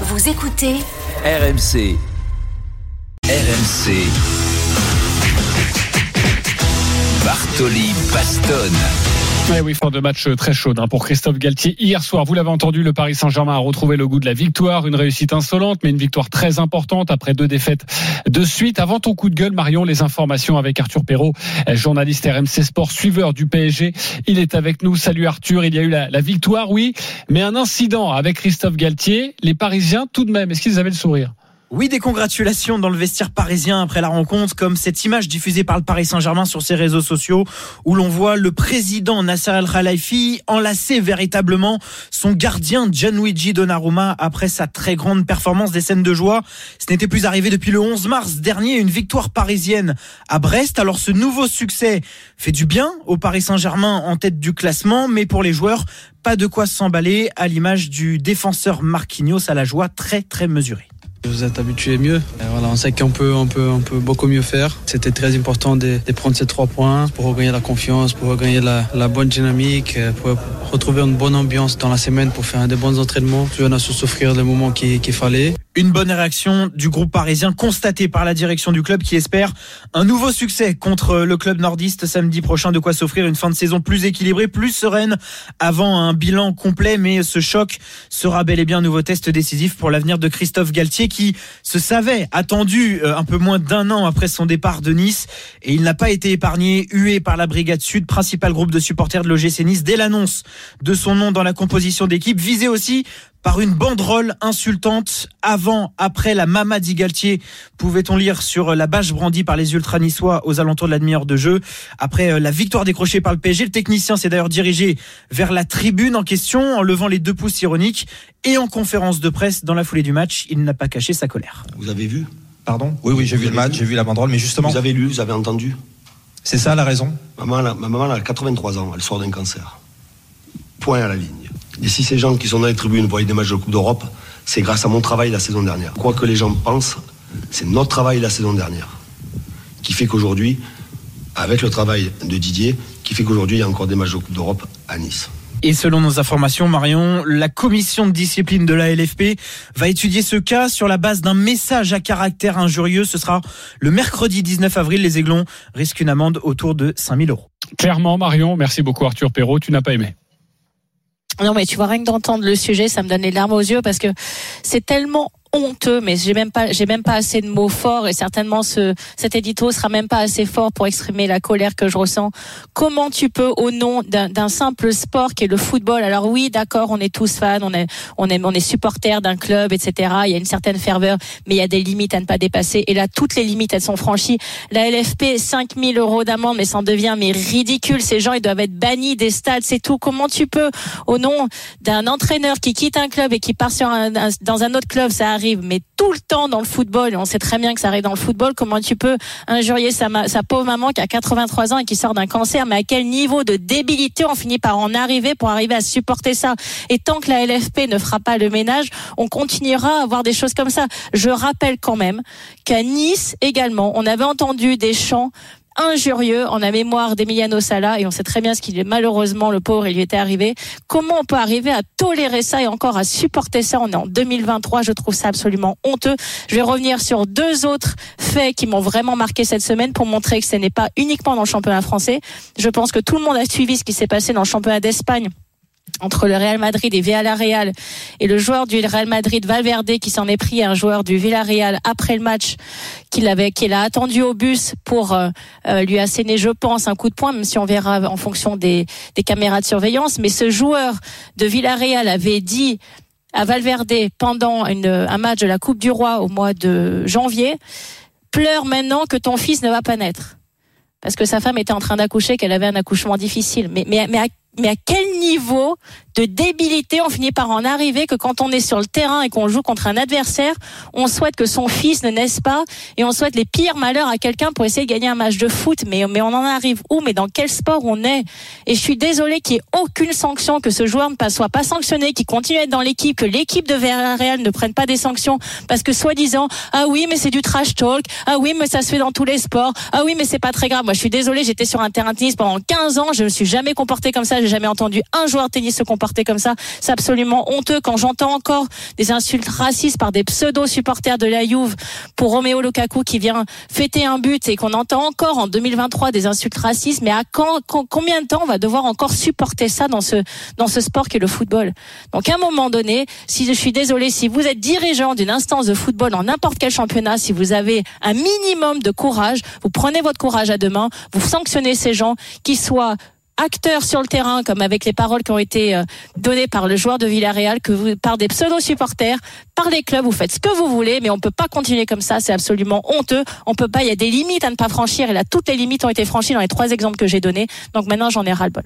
Vous écoutez RMC. RMC. Bartoli Bastonne. Ouais, oui, fin de match très chaude hein, pour Christophe Galtier. Hier soir, vous l'avez entendu, le Paris Saint-Germain a retrouvé le goût de la victoire, une réussite insolente, mais une victoire très importante après deux défaites de suite. Avant ton coup de gueule, Marion, les informations avec Arthur Perrault, journaliste RMC Sport, suiveur du PSG. Il est avec nous. Salut Arthur. Il y a eu la victoire, oui, mais un incident avec Christophe Galtier. Les Parisiens, tout de même, est-ce qu'ils avaient le sourire? Oui, des congratulations dans le vestiaire parisien après la rencontre, comme cette image diffusée par le Paris Saint-Germain sur ses réseaux sociaux, où l'on voit le président Nasser El Khalifi enlacer véritablement son gardien Gianluigi Donnarumma après sa très grande performance des scènes de joie. Ce n'était plus arrivé depuis le 11 mars dernier, une victoire parisienne à Brest. Alors ce nouveau succès fait du bien au Paris Saint-Germain en tête du classement, mais pour les joueurs, pas de quoi s'emballer à l'image du défenseur Marquinhos à la joie très très mesurée. Vous êtes habitué mieux. voilà, on sait qu'on peut, on peut, on peut beaucoup mieux faire. C'était très important de, prendre ces trois points pour regagner la confiance, pour regagner la, bonne dynamique, pour retrouver une bonne ambiance dans la semaine, pour faire des bons entraînements. On a su souffrir les moments qu'il fallait. Une bonne réaction du groupe parisien constatée par la direction du club qui espère un nouveau succès contre le club nordiste samedi prochain. De quoi s'offrir une fin de saison plus équilibrée, plus sereine avant un bilan complet. Mais ce choc sera bel et bien un nouveau test décisif pour l'avenir de Christophe Galtier qui se savait attendu euh, un peu moins d'un an après son départ de Nice. Et il n'a pas été épargné, hué par la Brigade Sud, principal groupe de supporters de l'OGC Nice, dès l'annonce de son nom dans la composition d'équipe. Visé aussi par une banderole insultante avant, après la Mamadi Galtier, pouvait-on lire sur la bâche brandie par les ultra niçois aux alentours de la demi-heure de jeu? Après euh, la victoire décrochée par le PSG, le technicien s'est d'ailleurs dirigé vers la tribune en question en levant les deux pouces ironiques et en conférence de presse dans la foulée du match, il n'a pas caché sa colère. Vous avez vu? Pardon? Oui, oui, j'ai vu le match, j'ai vu la banderole, mais justement. Vous avez lu, vous avez entendu? C'est ça la raison? Ma maman, ma maman a 83 ans, elle sort d'un cancer. Point à la ligne. Et si ces gens qui sont dans les tribunes voient des matchs de Coupe d'Europe, c'est grâce à mon travail la saison dernière. Quoi que les gens pensent, c'est notre travail la saison dernière qui fait qu'aujourd'hui, avec le travail de Didier, qui fait qu'aujourd'hui il y a encore des matchs de Coupe d'Europe à Nice. Et selon nos informations, Marion, la commission de discipline de la LFP va étudier ce cas sur la base d'un message à caractère injurieux. Ce sera le mercredi 19 avril. Les Aiglons risquent une amende autour de 5000 euros. Clairement, Marion, merci beaucoup Arthur Perrault. Tu n'as pas aimé non, mais tu vois, rien que d'entendre le sujet, ça me donne les larmes aux yeux parce que c'est tellement honteux, mais j'ai même pas, j'ai même pas assez de mots forts et certainement ce, cet édito sera même pas assez fort pour exprimer la colère que je ressens. Comment tu peux, au nom d'un simple sport qui est le football, alors oui, d'accord, on est tous fans, on est, on est, on est supporters d'un club, etc. Il y a une certaine ferveur, mais il y a des limites à ne pas dépasser. Et là, toutes les limites, elles sont franchies. La LFP, 5000 euros d'amende, mais ça en devient mais ridicule. Ces gens, ils doivent être bannis des stades, c'est tout. Comment tu peux, au nom d'un entraîneur qui quitte un club et qui part sur un, dans un autre club, ça arrive mais tout le temps dans le football, et on sait très bien que ça arrive dans le football, comment tu peux injurier sa, sa pauvre maman qui a 83 ans et qui sort d'un cancer, mais à quel niveau de débilité on finit par en arriver pour arriver à supporter ça? Et tant que la LFP ne fera pas le ménage, on continuera à avoir des choses comme ça. Je rappelle quand même qu'à Nice également, on avait entendu des chants injurieux en la mémoire d'Emiliano Sala et on sait très bien ce qu'il est malheureusement le pauvre il lui était arrivé. Comment on peut arriver à tolérer ça et encore à supporter ça? On est en 2023, je trouve ça absolument honteux. Je vais revenir sur deux autres faits qui m'ont vraiment marqué cette semaine pour montrer que ce n'est pas uniquement dans le championnat français. Je pense que tout le monde a suivi ce qui s'est passé dans le championnat d'Espagne entre le Real Madrid et Villarreal et le joueur du Real Madrid Valverde qui s'en est pris à un joueur du Villarreal après le match qu'il avait qu'il a attendu au bus pour euh, euh, lui asséner je pense un coup de poing même si on verra en fonction des, caméras de surveillance. Mais ce joueur de Villarreal avait dit à Valverde pendant un match de la Coupe du Roi au mois de janvier pleure maintenant que ton fils ne va pas naître parce que sa femme était en train d'accoucher qu'elle avait un accouchement difficile. Mais à mais à niveau de débilité. On finit par en arriver que quand on est sur le terrain et qu'on joue contre un adversaire, on souhaite que son fils ne naisse pas et on souhaite les pires malheurs à quelqu'un pour essayer de gagner un match de foot. Mais, mais on en arrive où? Mais dans quel sport on est? Et je suis désolée qu'il n'y ait aucune sanction, que ce joueur ne soit pas sanctionné, qu'il continue à être dans l'équipe, que l'équipe de Villarreal ne prenne pas des sanctions parce que soi-disant, ah oui, mais c'est du trash talk, ah oui, mais ça se fait dans tous les sports, ah oui, mais c'est pas très grave. Moi, je suis désolée, j'étais sur un terrain de tennis pendant 15 ans, je me suis jamais comporté comme ça, j'ai jamais entendu un joueur de tennis se comporter comme ça. C'est absolument honteux quand j'entends encore des insultes racistes par des pseudo-supporters de la Juve pour Romeo Lukaku qui vient fêter un but et qu'on entend encore en 2023 des insultes racistes. Mais à quand, combien de temps on va devoir encore supporter ça dans ce, dans ce sport qu'est le football? Donc, à un moment donné, si je suis désolé, si vous êtes dirigeant d'une instance de football dans n'importe quel championnat, si vous avez un minimum de courage, vous prenez votre courage à deux mains, vous sanctionnez ces gens, qui soient acteurs sur le terrain, comme avec les paroles qui ont été euh, données par le joueur de Villarreal, que par des pseudo-supporters, par les clubs, vous faites ce que vous voulez, mais on peut pas continuer comme ça, c'est absolument honteux. On peut pas, il y a des limites à ne pas franchir, et là, toutes les limites ont été franchies dans les trois exemples que j'ai donnés. Donc maintenant, j'en ai ras-le-bol.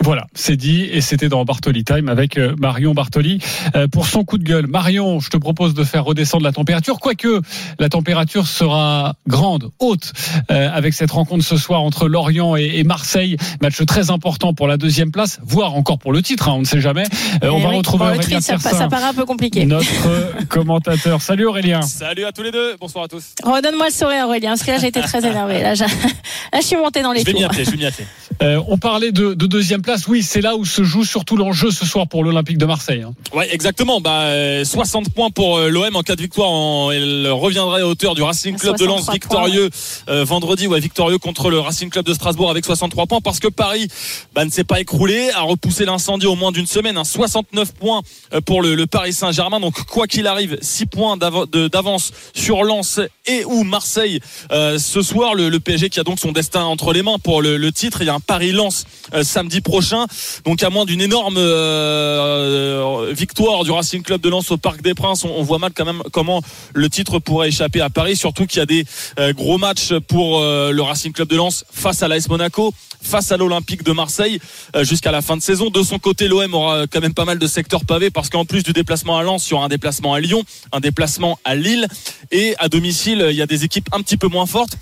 Voilà, c'est dit et c'était dans Bartoli Time avec euh, Marion Bartoli Euh, pour son coup de gueule. Marion, je te propose de faire redescendre la température, quoique la température sera grande, haute, euh, avec cette rencontre ce soir entre Lorient et, et Marseille, match très important pour la deuxième place, voire encore pour le titre, hein, on ne sait jamais. Euh, on Eh va oui, retrouver pour le Aurélien ça, paraît un peu compliqué. notre commentateur. Salut Aurélien. Salut à tous les deux, bonsoir à tous. Redonne-moi le sourire, Aurélien, parce que là, j'ai été très énervé. Là, je suis montée dans les Je vais tours. je vais. Euh, on parlait de, de deuxième place, oui, c'est là où se joue surtout l'enjeu ce soir pour l'Olympique de Marseille. hein. Ouais, exactement. Bah, euh, 60 points pour euh, l'OM en cas de victoire. En, elle reviendrait à hauteur du Racing Club de Lens 63 victorieux euh, vendredi, ouais, victorieux contre le Racing Club de Strasbourg avec 63 points parce que Paris bah, ne s'est pas écroulé, a repoussé l'incendie au moins d'une semaine. Hein, 69 points euh, pour le, le Paris Saint-Germain. Donc quoi qu'il arrive, 6 points d'avance sur Lens et ou Marseille euh, ce soir. Le, le PSG qui a donc son destin entre les mains pour le, le titre. Il y a un Paris-Lens euh, samedi prochain. Donc à moins d'une énorme euh, victoire du Racing Club de Lens au Parc des Princes, on, voit mal quand même comment le titre pourrait échapper à Paris. Surtout qu'il y a des euh, gros matchs pour euh, le Racing Club de Lens face à l'AS Monaco, face à l'Olympique de Marseille euh, jusqu'à la fin de saison. De son côté, l'OM aura quand même pas mal de secteurs pavés parce qu'en plus du déplacement à Lens, il y aura un déplacement à Lyon, un déplacement à Lille et à domicile, il y a des équipes un petit peu moins fortes.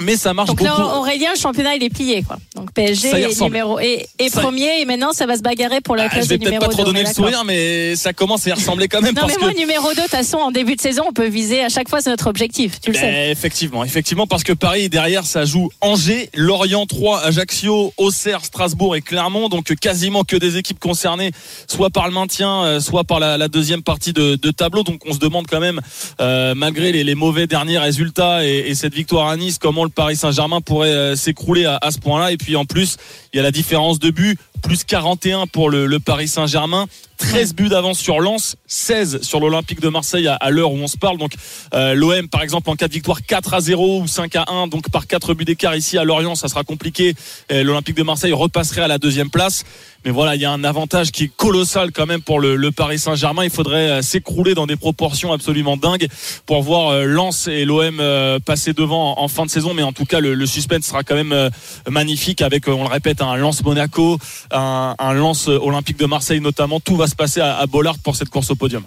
Mais ça marche Donc beaucoup. là, Aurélien, le championnat, il est plié, quoi. Donc PSG est ressemble. numéro Ça y- premier, et maintenant, ça va se bagarrer pour la Ah, place je vais peut-être numéro pas trop 2, donner on le est sourire, mais ça commence à y ressembler quand même Non, parce mais que moi, numéro 2, de toute façon, en début de saison, on peut viser à chaque fois, c'est notre objectif. Tu le sais. Ben, effectivement, effectivement, parce que Paris derrière, ça joue Angers, Lorient 3, Ajaccio, Auxerre, Strasbourg et Clermont, donc quasiment que des équipes concernées, soit par le maintien, euh, soit par la, la deuxième partie de, de tableau. Donc on se demande quand même, euh, malgré les, les mauvais derniers résultats et, et cette victoire à Nice, comment le Paris Saint-Germain pourrait euh, s'écrouler à, ce point-là. Et puis en plus, il y a la différence de but, plus 41 pour le Paris Saint-Germain. 13 buts d'avance sur Lens, 16 sur l'Olympique de Marseille à, l'heure où on se parle. Donc euh, l'OM par exemple en cas de victoire 4 à 0 ou 5 à 1, donc par 4 buts d'écart ici à Lorient, ça sera compliqué. L'Olympique de Marseille repasserait à la deuxième place. Mais voilà, il y a un avantage qui est colossal quand même pour le, Paris Saint-Germain. Il faudrait euh, s'écrouler dans des proportions absolument dingues pour voir euh, Lens et l'OM passer devant en, fin de saison. Mais en tout cas, le, suspense sera quand même magnifique avec, on le répète, un Lens Monaco, un, un Lens Olympique de Marseille notamment. Tout va se passer à Bollard pour cette course au podium.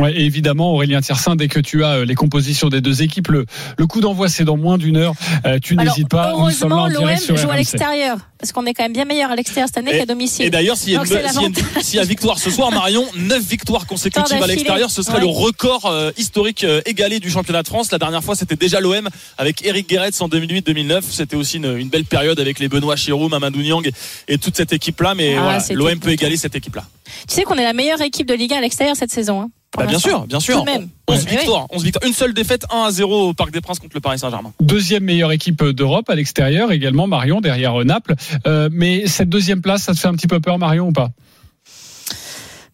Ouais, et évidemment, Aurélien Tiersin, dès que tu as euh, les compositions des deux équipes, le, le coup d'envoi c'est dans moins d'une heure. Euh, tu n'hésites pas. Heureusement, en l'OM joue à l'extérieur. Parce qu'on est quand même bien meilleur à l'extérieur cette année qu'à domicile. Et d'ailleurs, s'il y, s'il y a victoire ce soir, Marion, 9 victoires consécutives à l'extérieur, ce serait Ouais. le record euh, historique euh, égalé du championnat de France. La dernière fois, c'était déjà l'OM avec Eric Guéretz en 2008-2009. C'était aussi une, une belle période avec les Benoît Chirou, Mamadou Niang et toute cette équipe-là. Mais Ah, voilà, l'OM peut égaler cette équipe-là. Tu sais qu'on est la meilleure équipe de Ligue 1 à l'extérieur cette saison. hein, Bah, bien sûr, bien sûr. Tout même. 11 Ouais. victoires, 11 victoires. Une seule défaite, 1 à 0 au Parc des Princes contre le Paris Saint-Germain. Deuxième meilleure équipe d'Europe à l'extérieur également, Marion, derrière euh, Naples. Euh, mais cette deuxième place, ça te fait un petit peu peur, Marion, ou pas?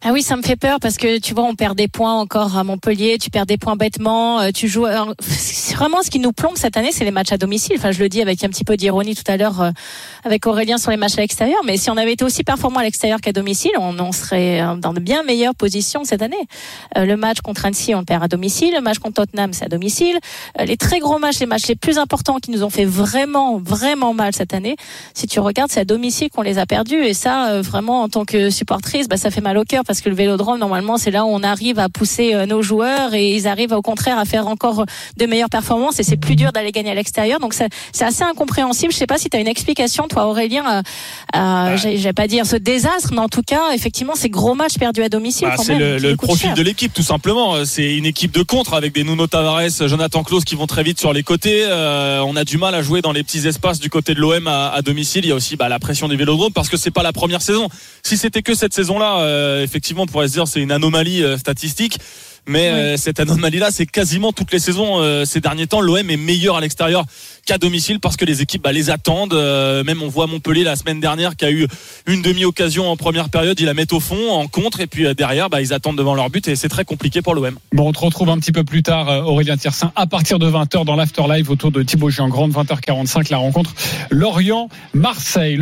Ah oui, ça me fait peur parce que tu vois, on perd des points encore à Montpellier, tu perds des points bêtement, euh, tu joues. c'est vraiment ce qui nous plombe cette année, c'est les matchs à domicile. Enfin, je le dis avec un petit peu d'ironie tout à l'heure euh, avec Aurélien sur les matchs à l'extérieur, mais si on avait été aussi performant à l'extérieur qu'à domicile, on, on serait euh, dans de bien meilleures positions cette année. Euh, le match contre Annecy, on perd à domicile. Le match contre Tottenham, c'est à domicile. Euh, les très gros matchs, les matchs les plus importants qui nous ont fait vraiment, vraiment mal cette année, si tu regardes, c'est à domicile qu'on les a perdus. Et ça, euh, vraiment, en tant que supportrice, bah, ça fait mal au cœur parce que le Vélodrome normalement c'est là où on arrive à pousser euh, nos joueurs et ils arrivent au contraire à faire encore de meilleures performances et c'est plus dur d'aller gagner à l'extérieur. Donc c'est assez incompréhensible. Je sais pas si tu as une explication toi Aurélien. à- à- Bah. j'ai- pas dire ce désastre, mais en tout cas effectivement ces gros matchs perdus à domicile. Bah, c'est le, le profil de l'équipe tout simplement. Euh, C'est une équipe de contre avec des Nuno Tavares, Jonathan Klaus qui vont très vite sur les côtés. Euh, on a du mal à jouer dans les petits espaces du côté de l'OM à, à domicile. Il y a aussi bah, la pression des Vélodromes parce que c'est pas la première saison. Si c'était que cette saison-là, euh, effectivement, on pourrait se dire c'est une anomalie euh, statistique. Mais euh, cette anomalie-là, c'est quasiment toutes les saisons euh, ces derniers temps. L'OM est meilleur à l'extérieur qu'à domicile parce que les équipes bah, les attendent. Euh, même on voit Montpellier la semaine dernière qui a eu une demi-occasion en première période, ils la mettent au fond en contre et puis derrière bah, ils attendent devant leur but et c'est très compliqué pour l'OM. Bon, on te retrouve un petit peu plus tard, Aurélien Tiersin, à partir de 20h dans l'Afterlive autour de Thibaut Giangrande, 20h45, la rencontre Lorient-Marseille.